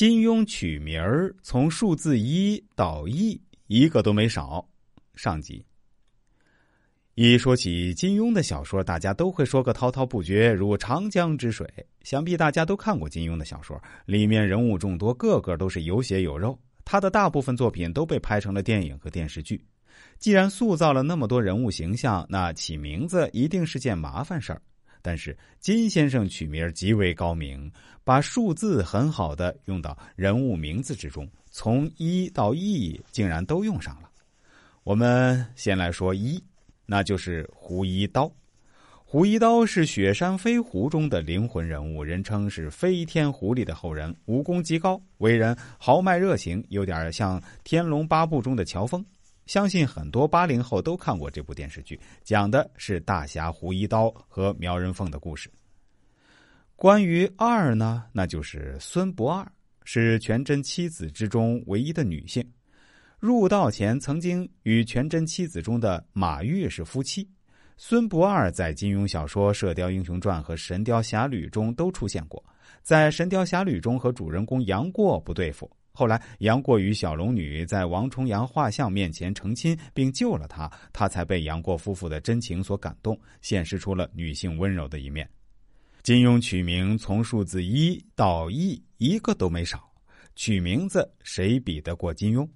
金庸取名儿从数字一到亿，一个都没少。上集。一说起金庸的小说，大家都会说个滔滔不绝，如长江之水。想必大家都看过金庸的小说，里面人物众多，个个都是有血有肉。他的大部分作品都被拍成了电影和电视剧。既然塑造了那么多人物形象，那起名字一定是件麻烦事儿。但是金先生取名极为高明，把数字很好的用到人物名字之中，从一到亿竟然都用上了。我们先来说一，那就是胡一刀。胡一刀是雪山飞狐中的灵魂人物，人称是飞天狐狸的后人，武功极高，为人豪迈热情，有点像《天龙八部》中的乔峰。相信很多八零后都看过这部电视剧，讲的是大侠胡一刀和苗人凤的故事。关于二呢，那就是孙不二，是全真七子之中唯一的女性。入道前曾经与全真七子中的马玉是夫妻。孙不二在金庸小说《射雕英雄传》和《神雕侠侣》中都出现过，在《神雕侠侣》中和主人公杨过不对付。后来，杨过与小龙女在王重阳画像面前成亲，并救了他，他才被杨过夫妇的真情所感动，显示出了女性温柔的一面。金庸取名从数字一到亿，一个都没少。取名字谁比得过金庸？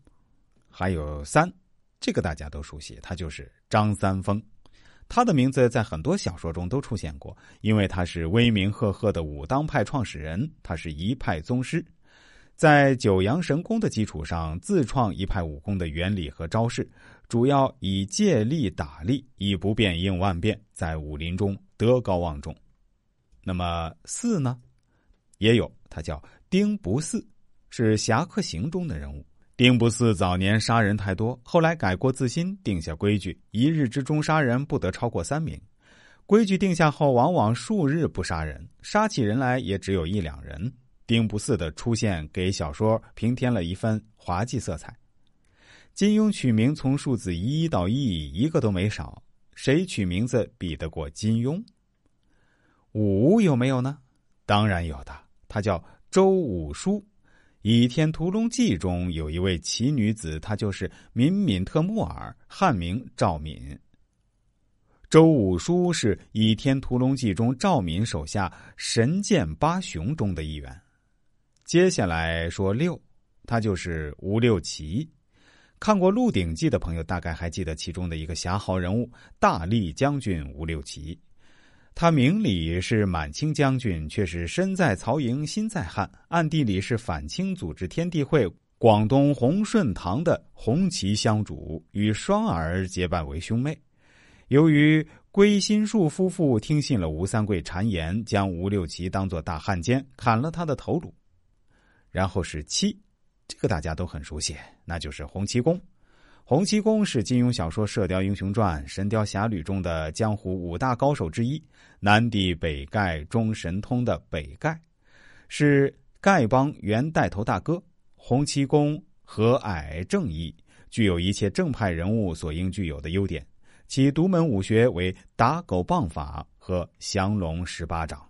还有三，这个大家都熟悉，他就是张三丰。他的名字在很多小说中都出现过，因为他是威名赫赫的武当派创始人，他是一派宗师。在九阳神功的基础上，自创一派武功的原理和招式，主要以借力打力，以不变应万变，在武林中德高望重。那么四呢？也有，他叫丁不四，是《侠客行》中的人物。丁不四早年杀人太多，后来改过自新，定下规矩：一日之中杀人不得超过三名。规矩定下后，往往数日不杀人，杀起人来也只有一两人。丁不四的出现，给小说平添了一番滑稽色彩。金庸取名从数字一到亿，一个都没少。谁取名字比得过金庸？武有没有呢？当然有的，他叫周武书。《倚天屠龙记》中有一位奇女子，她就是敏敏特木尔，汉名赵敏。周武书是《倚天屠龙记》中赵敏手下神剑八雄中的一员。接下来说六，他就是吴六奇。看过《鹿鼎记》的朋友，大概还记得其中的一个侠豪人物——大力将军吴六奇。他明里是满清将军，却是身在曹营心在汉，暗地里是反清组织天地会广东洪顺堂的红旗香主，与双儿结拜为兄妹。由于归心树夫妇听信了吴三桂谗言，将吴六奇当作大汉奸，砍了他的头颅。然后是七，这个大家都很熟悉，那就是洪七公。洪七公是金庸小说《射雕英雄传》《神雕侠侣》中的江湖五大高手之一，南帝北丐中神通的北丐，是丐帮原带头大哥。洪七公和蔼正义，具有一切正派人物所应具有的优点。其独门武学为打狗棒法和降龙十八掌。